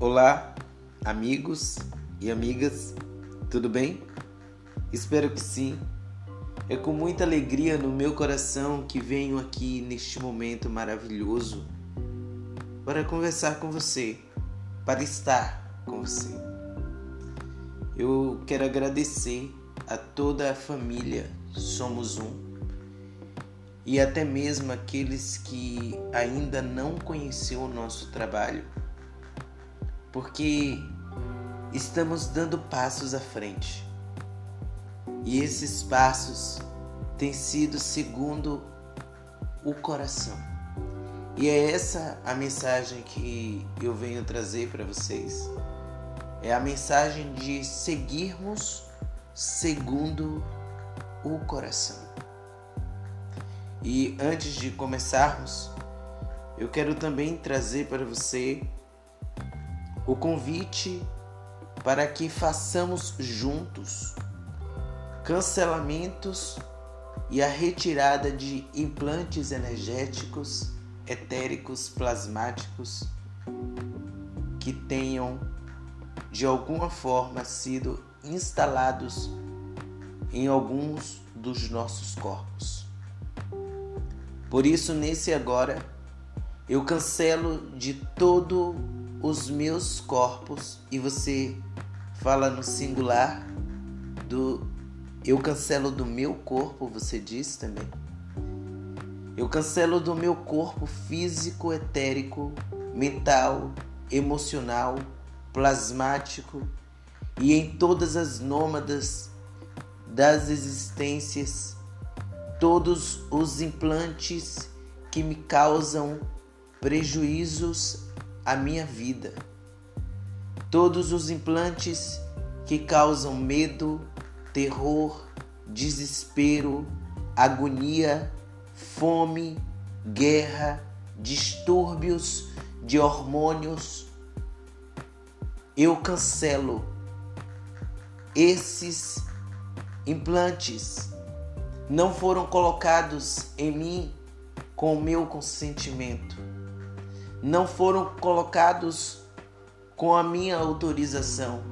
Olá, amigos e amigas, tudo bem? Espero que sim. É com muita alegria no meu coração que venho aqui neste momento maravilhoso para conversar com você, para estar com você. Eu quero agradecer a toda a família Somos Um e até mesmo aqueles que ainda não conheceu o nosso trabalho, porque estamos dando passos à frente. E esses passos têm sido segundo o coração. E é essa a mensagem que eu venho trazer para vocês. É a mensagem de seguirmos segundo o coração. E antes de começarmos, eu quero também trazer para você o convite para que façamos juntos cancelamentos e a retirada de implantes energéticos, etéricos, plasmáticos que tenham de alguma forma sido instalados em alguns dos nossos corpos. Por isso, nesse agora, eu cancelo de todos os meus corpos e você fala no singular do eu cancelo do meu corpo, você diz também. Eu cancelo do meu corpo físico, etérico, mental, emocional, plasmático e em todas as nômadas das existências todos os implantes que me causam prejuízos à minha vida, todos os implantes que causam medo, terror, desespero, agonia, fome, guerra, distúrbios de hormônios. Eu cancelo esses implantes não foram colocados em mim com o meu consentimento, não foram colocados com a minha autorização.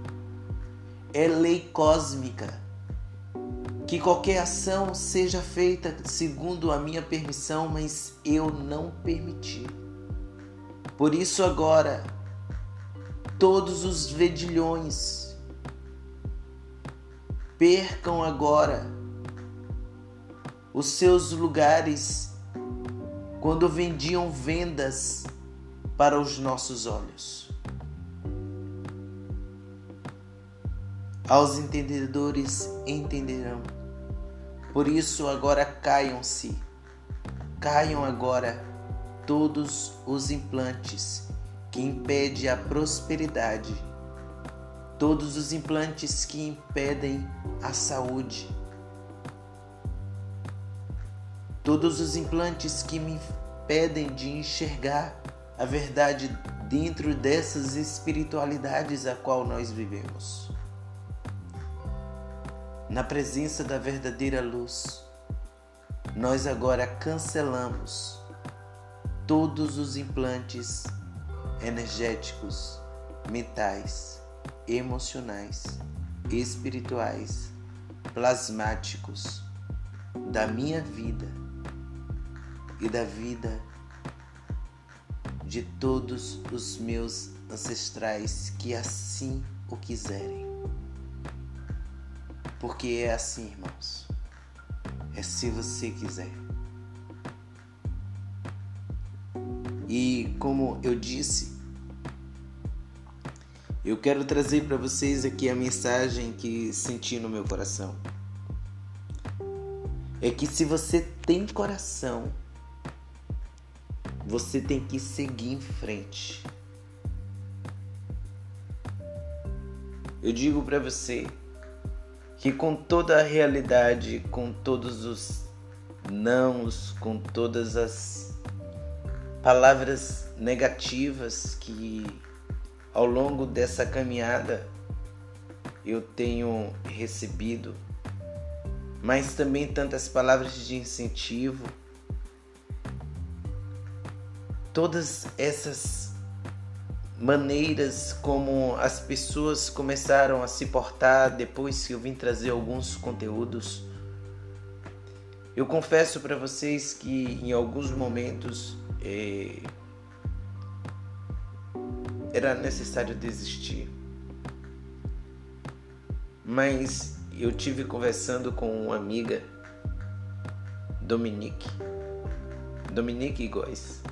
É lei cósmica que qualquer ação seja feita segundo a minha permissão, mas eu não permiti. Por isso, agora, todos os vedilhões percam agora os seus lugares quando vendiam vendas para os nossos olhos. Aos entendedores entenderão. Por isso agora caiam-se, caiam agora todos os implantes que impedem a prosperidade, todos os implantes que impedem a saúde todos os implantes que me impedem de enxergar a verdade dentro dessas espiritualidades a qual nós vivemos. Na presença da verdadeira luz, nós agora cancelamos todos os implantes energéticos, mentais, emocionais, espirituais, plasmáticos da minha vida e da vida de todos os meus ancestrais que assim o quiserem. Porque é assim, irmãos. É se você quiser. E como eu disse, eu quero trazer para vocês aqui a mensagem que senti no meu coração. É que se você tem coração, você tem que seguir em frente. Eu digo para você que com toda a realidade, com todos os nãos, com todas as palavras negativas que ao longo dessa caminhada eu tenho recebido, mas também tantas palavras de incentivo Todas essas maneiras como as pessoas começaram a se portar depois que eu vim trazer alguns conteúdos. Eu confesso para vocês que em alguns momentos eh, era necessário desistir. Mas eu tive conversando com uma amiga, Dominique, Dominique Góes.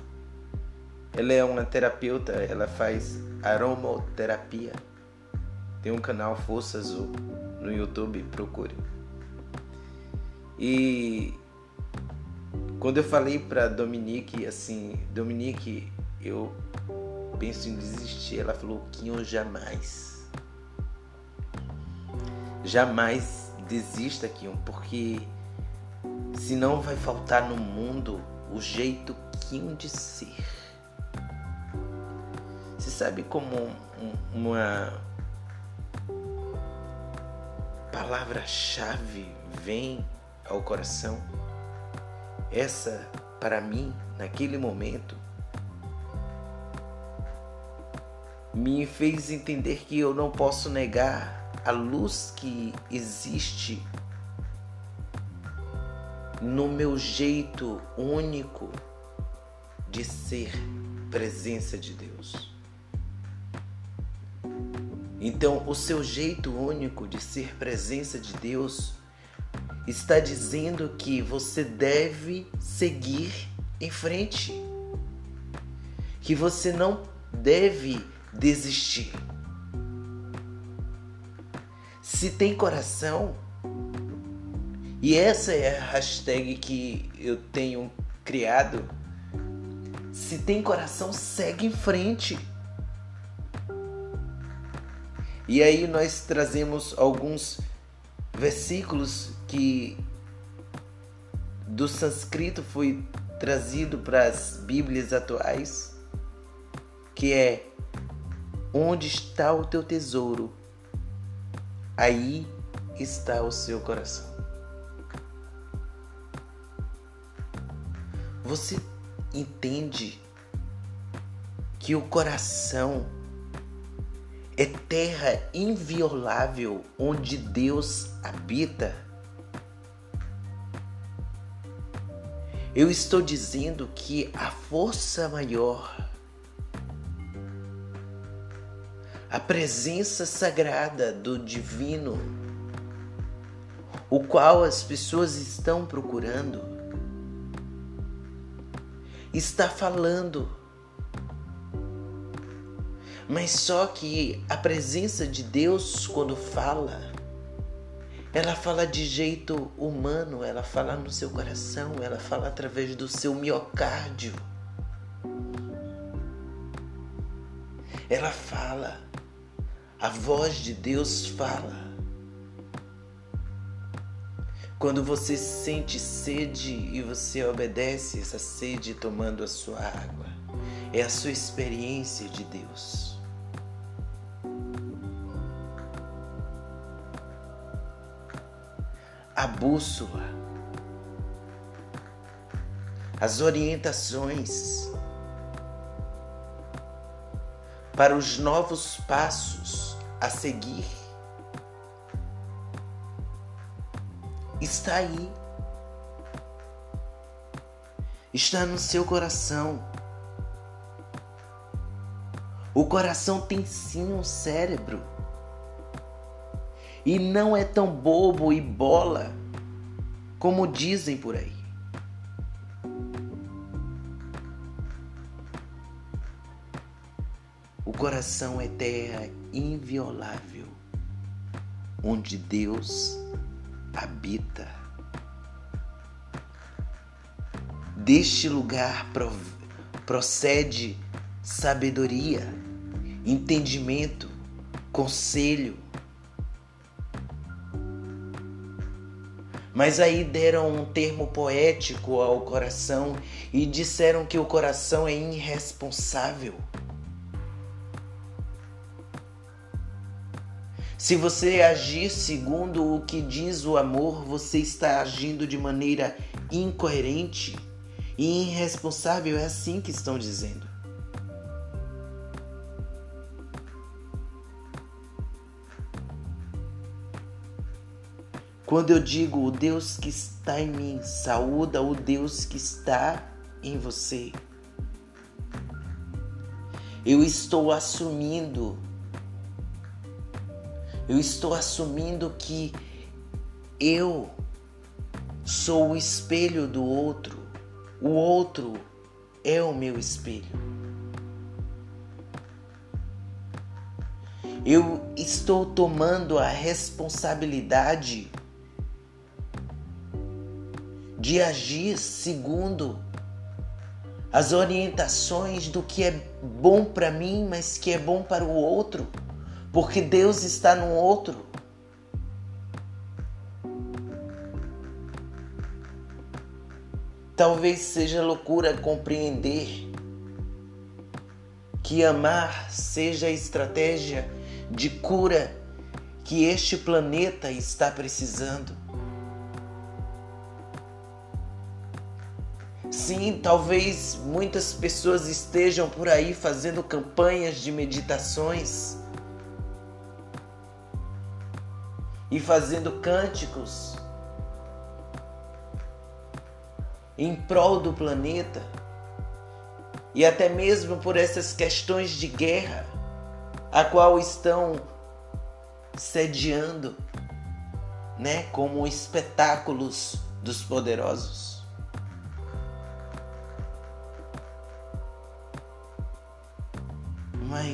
Ela é uma terapeuta, ela faz aromoterapia. Tem um canal Força Azul no YouTube, procure. E quando eu falei para Dominique assim, Dominique, eu penso em desistir, ela falou que eu jamais. Jamais desista, Kion, porque senão vai faltar no mundo o jeito Kion de ser. Sabe como uma palavra-chave vem ao coração? Essa, para mim, naquele momento, me fez entender que eu não posso negar a luz que existe no meu jeito único de ser presença de Deus. Então, o seu jeito único de ser presença de Deus está dizendo que você deve seguir em frente, que você não deve desistir. Se tem coração, e essa é a hashtag que eu tenho criado, se tem coração, segue em frente. E aí nós trazemos alguns versículos que do sânscrito foi trazido para as Bíblias atuais, que é onde está o teu tesouro, aí está o seu coração. Você entende que o coração é terra inviolável onde Deus habita. Eu estou dizendo que a força maior, a presença sagrada do divino, o qual as pessoas estão procurando, está falando mas só que a presença de Deus, quando fala, ela fala de jeito humano, ela fala no seu coração, ela fala através do seu miocárdio. Ela fala, a voz de Deus fala. Quando você sente sede e você obedece essa sede tomando a sua água, é a sua experiência de Deus. A bússola, as orientações para os novos passos a seguir. Está aí. Está no seu coração. O coração tem sim um cérebro e não é tão bobo e bola como dizem por aí. O coração é terra inviolável, onde Deus habita. Deste lugar procede sabedoria, entendimento, conselho, Mas aí deram um termo poético ao coração e disseram que o coração é irresponsável. Se você agir segundo o que diz o amor, você está agindo de maneira incoerente e irresponsável. É assim que estão dizendo. Quando eu digo o Deus que está em mim, saúda o Deus que está em você. Eu estou assumindo, eu estou assumindo que eu sou o espelho do outro, o outro é o meu espelho. Eu estou tomando a responsabilidade de agir segundo as orientações do que é bom para mim, mas que é bom para o outro, porque Deus está no outro. Talvez seja loucura compreender que amar seja a estratégia de cura que este planeta está precisando. Sim, talvez muitas pessoas estejam por aí fazendo campanhas de meditações e fazendo cânticos em prol do planeta e até mesmo por essas questões de guerra a qual estão sediando, né, como espetáculos dos poderosos.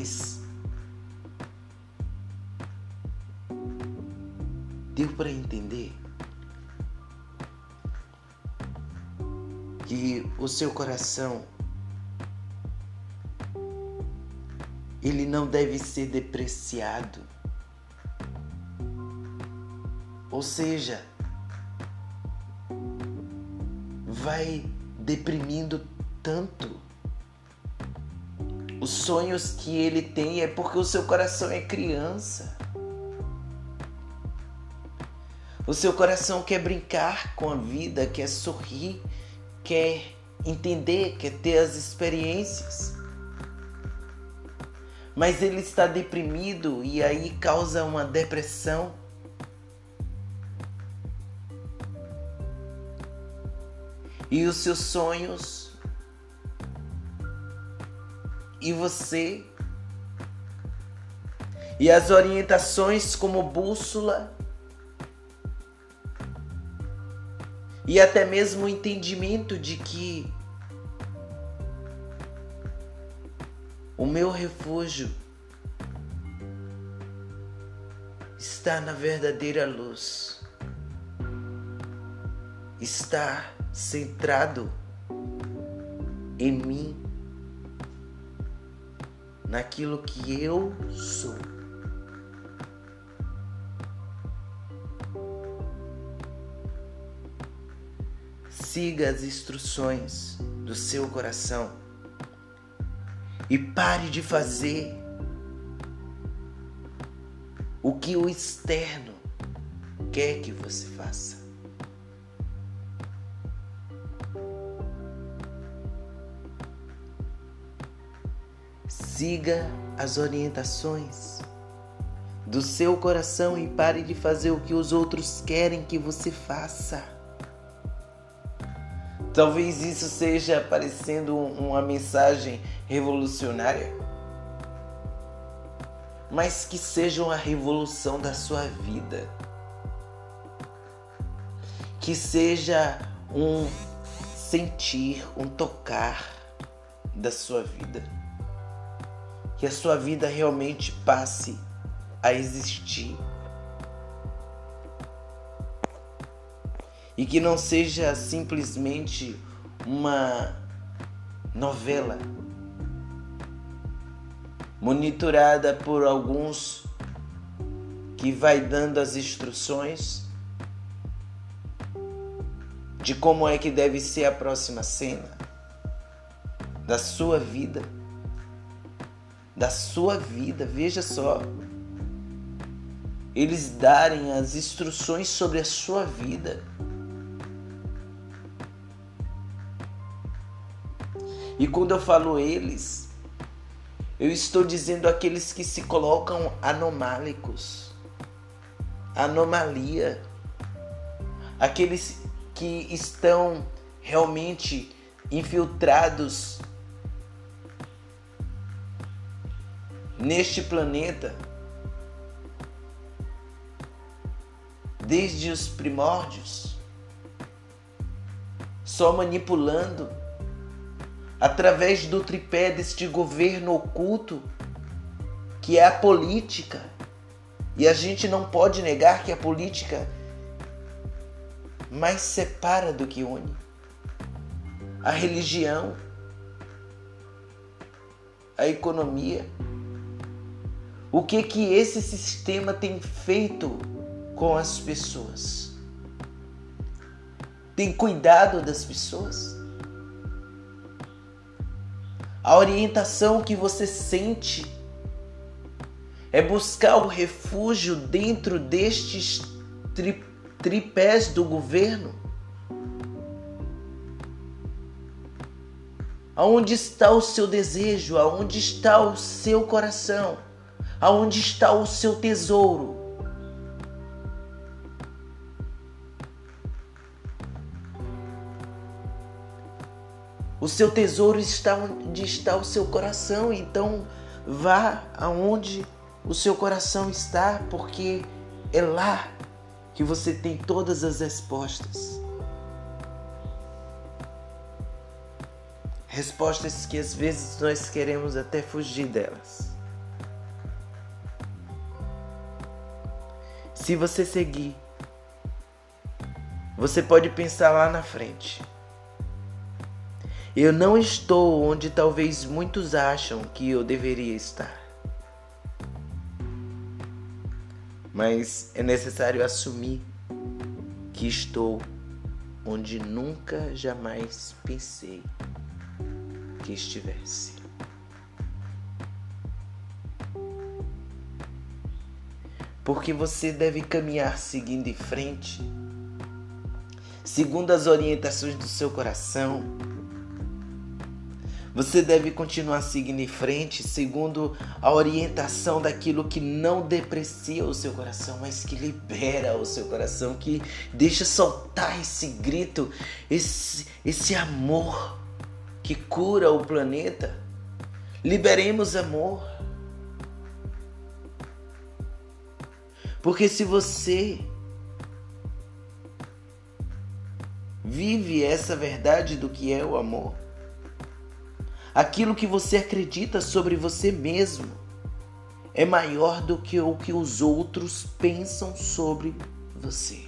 Mas deu para entender que o seu coração ele não deve ser depreciado. Ou seja, vai deprimindo tanto os sonhos que ele tem é porque o seu coração é criança. O seu coração quer brincar com a vida, quer sorrir, quer entender, quer ter as experiências. Mas ele está deprimido e aí causa uma depressão. E os seus sonhos e você. E as orientações como bússola. E até mesmo o entendimento de que o meu refúgio está na verdadeira luz, está centrado em mim naquilo que eu sou. Siga as instruções do seu coração e pare de fazer o que o externo quer que você faça. Siga as orientações do seu coração e pare de fazer o que os outros querem que você faça. Talvez isso seja parecendo uma mensagem revolucionária, mas que seja uma revolução da sua vida. Que seja um sentir, um tocar da sua vida que a sua vida realmente passe a existir. E que não seja simplesmente uma novela monitorada por alguns que vai dando as instruções de como é que deve ser a próxima cena da sua vida da sua vida. Veja só. Eles darem as instruções sobre a sua vida. E quando eu falo eles, eu estou dizendo aqueles que se colocam anomálicos, anomalia, aqueles que estão realmente infiltrados neste planeta desde os primórdios, só manipulando através do tripé deste governo oculto que é a política. E a gente não pode negar que a política mais separa do que une. A religião, a economia. O que que esse sistema tem feito com as pessoas? Tem cuidado das pessoas? A orientação que você sente é buscar o refúgio dentro destes tri, tripés do governo? Aonde está o seu desejo? Aonde está o seu coração? Aonde está o seu tesouro? O seu tesouro está onde está o seu coração, então vá aonde o seu coração está, porque é lá que você tem todas as respostas. Respostas que às vezes nós queremos até fugir delas. Se você seguir, você pode pensar lá na frente. Eu não estou onde talvez muitos acham que eu deveria estar. Mas é necessário assumir que estou onde nunca jamais pensei que estivesse. Porque você deve caminhar seguindo em frente, segundo as orientações do seu coração você deve continuar seguindo em frente, segundo a orientação daquilo que não deprecia o seu coração, mas que libera o seu coração, que deixa soltar esse grito, esse, esse amor que cura o planeta. Liberemos amor. Porque se você vive essa verdade do que é o amor, Aquilo que você acredita sobre você mesmo é maior do que o que os outros pensam sobre você.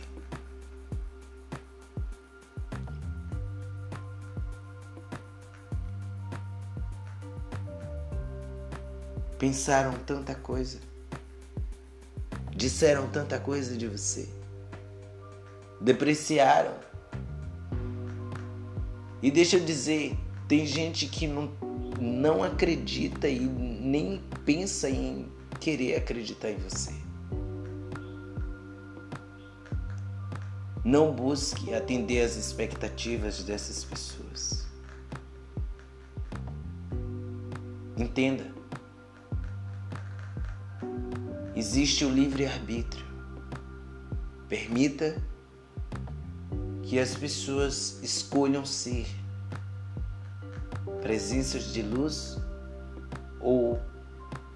Pensaram tanta coisa, disseram tanta coisa de você, depreciaram. E deixa eu dizer, tem gente que não, não acredita e nem pensa em querer acreditar em você. Não busque atender às expectativas dessas pessoas. Entenda. Existe o livre-arbítrio. Permita que as pessoas escolham ser presenças de luz ou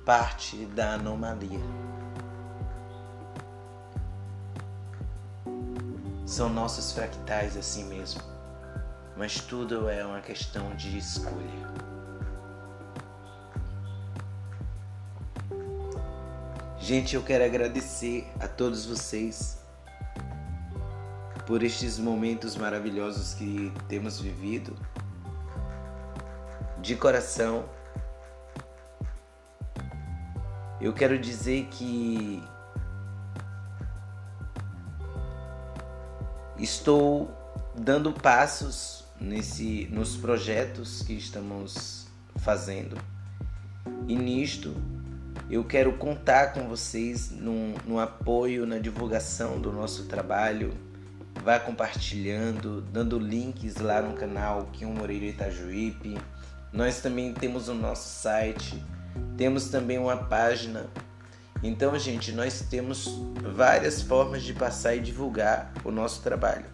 parte da anomalia. São nossos fractais assim mesmo, mas tudo é uma questão de escolha. Gente, eu quero agradecer a todos vocês por estes momentos maravilhosos que temos vivido de coração, eu quero dizer que estou dando passos nesse, nos projetos que estamos fazendo. E nisto eu quero contar com vocês no, no apoio, na divulgação do nosso trabalho. Vá compartilhando, dando links lá no canal Kim Moreira Itajuípe nós também temos o nosso site, temos também uma página Então, gente, nós temos várias formas de passar e divulgar o nosso trabalho.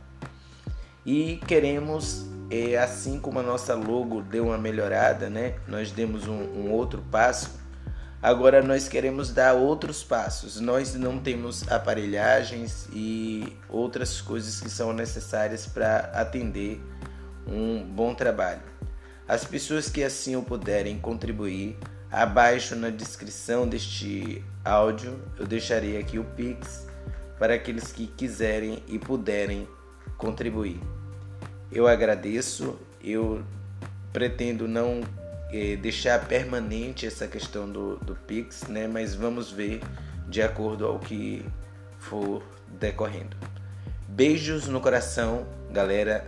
E queremos, é, assim como a nossa logo deu uma melhorada, né? Nós demos um, um outro passo. Agora nós queremos dar outros passos. Nós não temos aparelhagens e outras coisas que são necessárias para atender um bom trabalho. As pessoas que assim o puderem contribuir, abaixo na descrição deste áudio eu deixarei aqui o Pix para aqueles que quiserem e puderem contribuir. Eu agradeço, eu pretendo não eh, deixar permanente essa questão do, do Pix, né? mas vamos ver de acordo ao que for decorrendo. Beijos no coração, galera.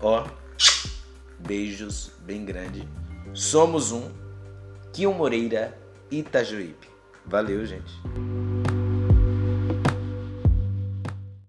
Ó, beijos bem grande. Somos um. Kio Moreira, Itajuípe. Valeu, gente.